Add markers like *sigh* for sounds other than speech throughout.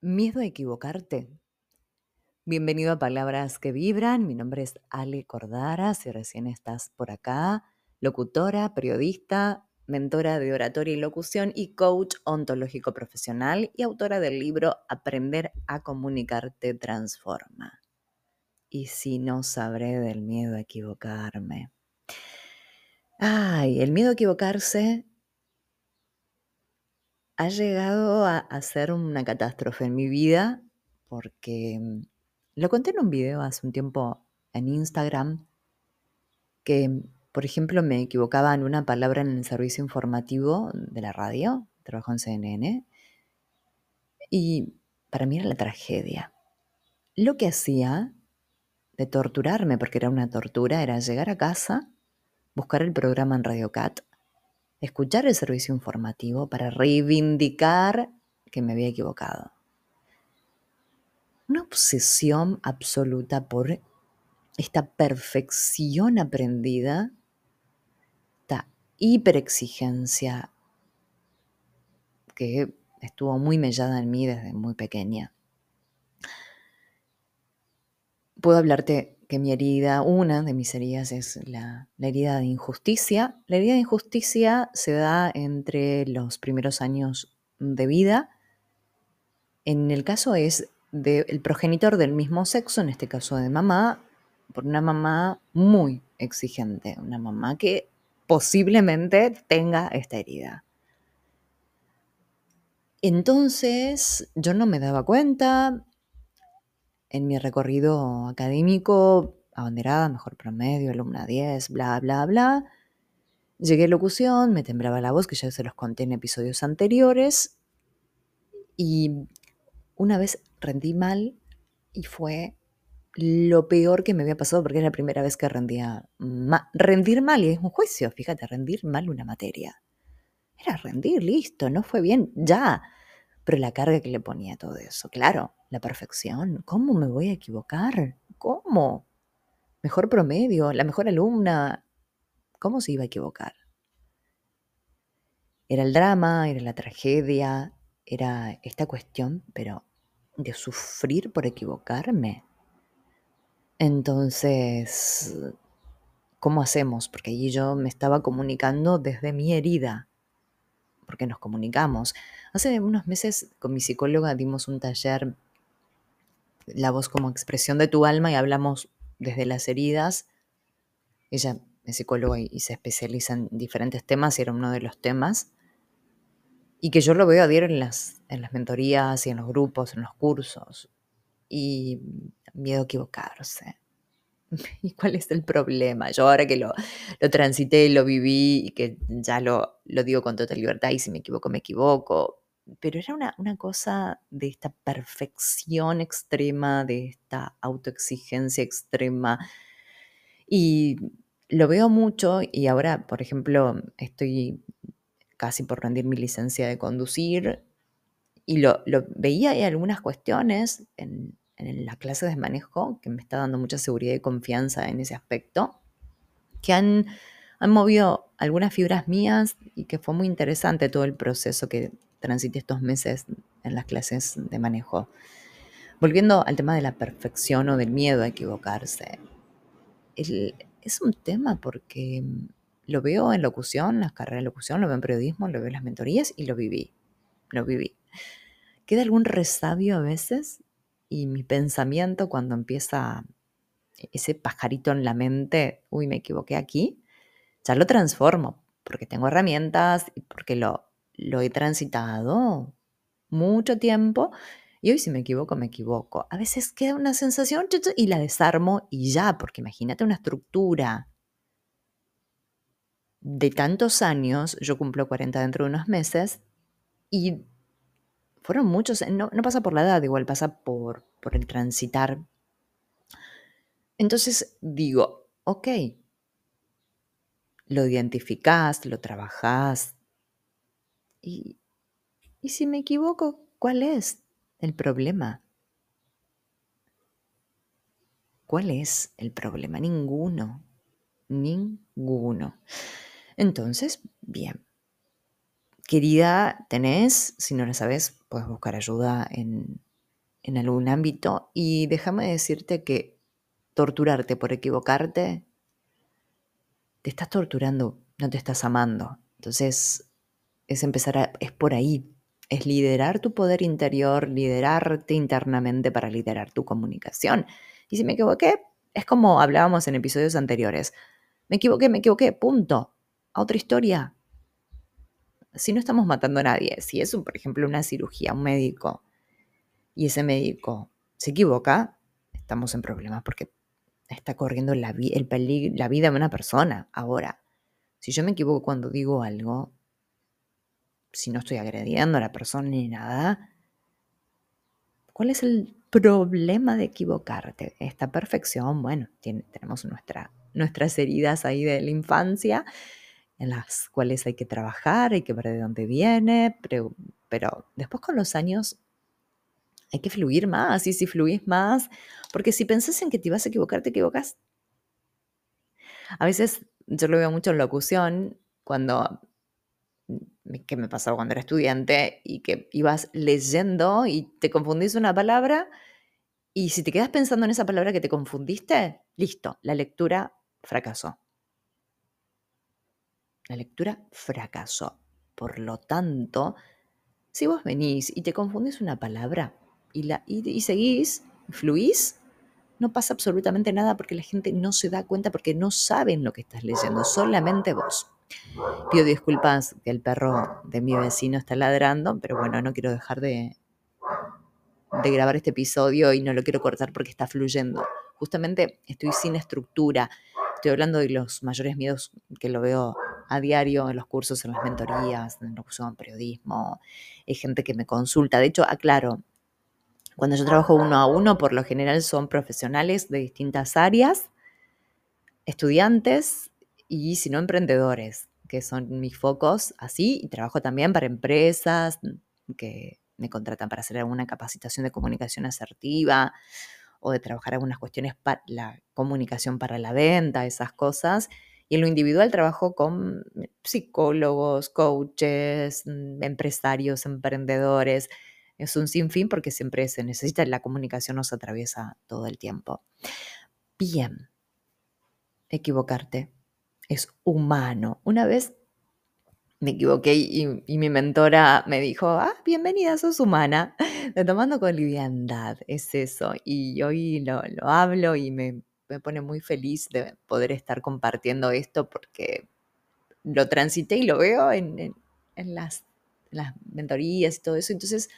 Miedo a equivocarte. Bienvenido a Palabras que Vibran. Mi nombre es Ale Cordara. Si recién estás por acá, locutora, periodista, mentora de oratoria y locución y coach ontológico profesional y autora del libro Aprender a comunicarte transforma. Y si no sabré del miedo a equivocarme. Ay, el miedo a equivocarse ha llegado a, ser una catástrofe en mi vida porque mm, lo conté en un video hace un tiempo en Instagram que, mm, por ejemplo, me equivocaba en una palabra en el servicio informativo de la radio, trabajo en CNN, y para mí era la tragedia. Lo que hacía de torturarme, porque era una tortura, era llegar a casa, buscar el programa en Radio Cat, escuchar el servicio informativo para reivindicar que me había equivocado. Una obsesión absoluta por esta perfección aprendida, esta hiperexigencia que estuvo muy mellada en mí desde muy pequeña. Puedo hablarte que mi herida, una de mis heridas es la, herida de injusticia. La herida de injusticia se da entre los primeros años de vida. En el caso es del progenitor del mismo sexo, en este caso de mamá, por una mamá muy exigente, una mamá que posiblemente tenga esta herida. Entonces yo no me daba cuenta, en mi recorrido académico, abanderada, mejor promedio, alumna 10, bla, bla, bla. Llegué a locución, me temblaba la voz, que ya se los conté en episodios anteriores. Y una vez rendí mal y fue lo peor que me había pasado porque era la primera vez que rendía rendir mal y es un juicio, fíjate, rendir mal una materia. Era rendir, listo, no fue bien, ya. Pero la carga que le ponía todo eso, claro, la perfección. ¿Cómo me voy a equivocar? ¿Cómo? Mejor promedio, la mejor alumna. ¿Cómo se iba a equivocar? Era el drama, era la tragedia, era esta cuestión, pero de sufrir por equivocarme. Entonces, ¿cómo hacemos? Porque allí yo me estaba comunicando desde mi herida, porque nos comunicamos. Hace unos meses con mi psicóloga dimos un taller la voz como expresión de tu alma y hablamos desde las heridas. Ella es psicóloga y, se especializa en diferentes temas y era uno de los temas. Y que yo lo veo a diario en las, en las mentorías y en los grupos, en los cursos. Y miedo a equivocarse. *laughs* ¿Y cuál es el problema? Yo ahora que lo, lo transité, lo viví y que ya lo, lo digo con total libertad y si me equivoco, me equivoco pero era una, cosa de esta perfección extrema, de esta autoexigencia extrema. Y lo veo mucho y ahora, por ejemplo, estoy casi por rendir mi licencia de conducir y lo, veía hay algunas cuestiones en, en la clase de manejo que me está dando mucha seguridad y confianza en ese aspecto, que han, han movido algunas fibras mías y que fue muy interesante todo el proceso que transité estos meses en las clases de manejo. Volviendo al tema de la perfección o del miedo a equivocarse. es un tema porque lo veo en locución, las carreras de locución, lo veo en periodismo, lo veo en las mentorías y lo viví. Lo viví. Queda algún resabio a veces y mi pensamiento cuando empieza ese pajarito en la mente, uy, me equivoqué aquí, ya lo transformo porque tengo herramientas y porque lo, lo he transitado mucho tiempo y hoy si me equivoco, me equivoco. A veces queda una sensación y la desarmo y ya, porque imagínate una estructura de tantos años, yo cumplo 40 dentro de unos meses, y fueron muchos, no, pasa por la edad, igual pasa por, por el transitar. Entonces digo, ok, lo identificás, lo trabajás, y, si me equivoco, ¿cuál es el problema? ¿Cuál es el problema? Ninguno. Ninguno. Entonces, bien. Querida, tenés, si no la sabes, puedes buscar ayuda en, en algún ámbito y déjame decirte que torturarte por equivocarte, te estás torturando, no te estás amando. Entonces, es empezar a, es por ahí, es liderar tu poder interior, liderarte internamente para liderar tu comunicación. Y si me equivoqué, es como hablábamos en episodios anteriores. Me equivoqué, me equivoqué, punto. A otra historia. Si no estamos matando a nadie, si es, por ejemplo, una cirugía, un médico, y ese médico se equivoca, estamos en problemas porque está corriendo la, la vida de una persona. Ahora, si yo me equivoco cuando digo algo, si no estoy agrediendo a la persona ni nada, ¿cuál es el problema de equivocarte? Esta perfección, bueno, tenemos nuestra, nuestras heridas ahí de la infancia en las cuales hay que trabajar, hay que ver de dónde viene, pero, pero después con los años hay que fluir más, y si fluís más, porque si pensás en que te vas a equivocar, te equivocas. A veces yo lo veo mucho en locución, cuando que me pasaba cuando era estudiante y que ibas leyendo y te confundís una palabra y si te quedas pensando en esa palabra que te confundiste, listo, la lectura fracasó. La lectura fracasó. Por lo tanto, si vos venís y te confundís una palabra, y, la, y, seguís, fluís, no pasa absolutamente nada porque la gente no se da cuenta porque no saben lo que estás leyendo, solamente vos. Pido disculpas que el perro de mi vecino está ladrando, pero bueno, no quiero dejar de, de grabar este episodio y no lo quiero cortar porque está fluyendo. Justamente estoy sin estructura. Estoy hablando de los mayores miedos que lo veo a diario en los cursos, en las mentorías, en en periodismo. Hay gente que me consulta. De hecho, aclaro, cuando yo trabajo uno a uno, por lo general son profesionales de distintas áreas, estudiantes y si no emprendedores, que son mis focos así, y trabajo también para empresas que me contratan para hacer alguna capacitación de comunicación asertiva o de trabajar algunas cuestiones para la comunicación para la venta, esas cosas. Y en lo individual trabajo con psicólogos, coaches, empresarios, emprendedores, es un sinfín porque siempre se necesita, la comunicación nos atraviesa todo el tiempo. Bien, equivocarte es humano. Una vez me equivoqué y, mi mentora me dijo, ah, bienvenida, sos humana, *laughs* tomando con liviandad, es eso. Y hoy lo, hablo y me, pone muy feliz de poder estar compartiendo esto porque lo transité y lo veo en, las, en las mentorías y todo eso. Entonces,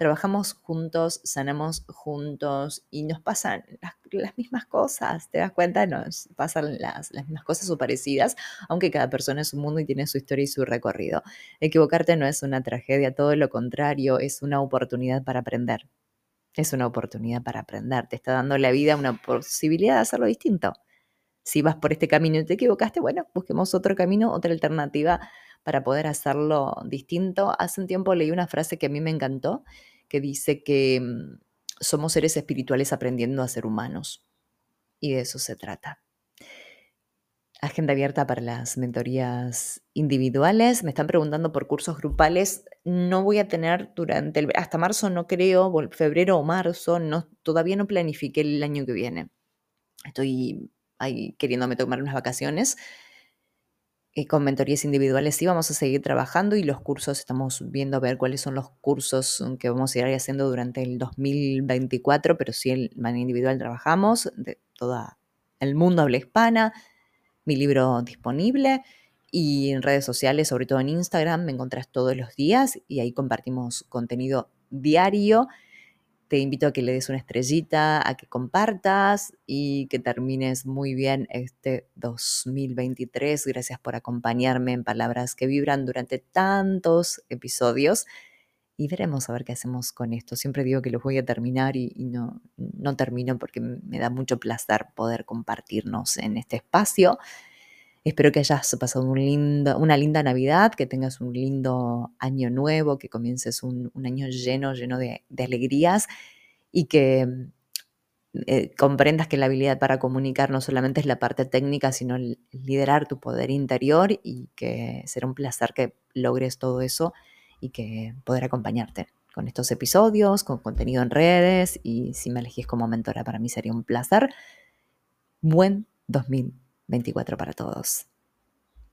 trabajamos juntos, sanamos juntos y nos pasan las, mismas cosas, ¿te das cuenta? Nos pasan las, las, mismas cosas o parecidas, aunque cada persona es un mundo y tiene su historia y su recorrido. Equivocarte no es una tragedia, todo lo contrario, es una oportunidad para aprender. Es una oportunidad para aprender, te está dando la vida una posibilidad de hacerlo distinto. Si vas por este camino y te equivocaste, bueno, busquemos otro camino, otra alternativa para poder hacerlo distinto. Hace un tiempo leí una frase que a mí me encantó, que dice que mm, somos seres espirituales aprendiendo a ser humanos. Y de eso se trata. Agenda abierta para las mentorías individuales. Me están preguntando por cursos grupales. No voy a tener durante el, hasta marzo, no creo, febrero o marzo, no, todavía no planifiqué el año que viene. Estoy ahí queriéndome tomar unas vacaciones y con mentorías individuales sí vamos a seguir trabajando y los cursos estamos viendo a ver cuáles son los cursos que vamos a ir haciendo durante el 2024, pero sí en manera individual trabajamos de todo el mundo habla hispana, mi libro disponible y en redes sociales, sobre todo en Instagram, me encontrás todos los días y ahí compartimos contenido diario te invito a que le des una estrellita, a que compartas y que termines muy bien este 2023. Gracias por acompañarme en Palabras que Vibran durante tantos episodios y veremos a ver qué hacemos con esto. Siempre digo que los voy a terminar y, no, no termino porque me da mucho placer poder compartirnos en este espacio. Espero que hayas pasado una linda Navidad, que tengas un lindo año nuevo, que comiences un, año lleno, lleno de, alegrías y que eh, comprendas que la habilidad para comunicar no solamente es la parte técnica, sino liderar tu poder interior y que será un placer que logres todo eso y que poder acompañarte con estos episodios, con contenido en redes y si me elegís como mentora para mí sería un placer. Buen 2024 para todos.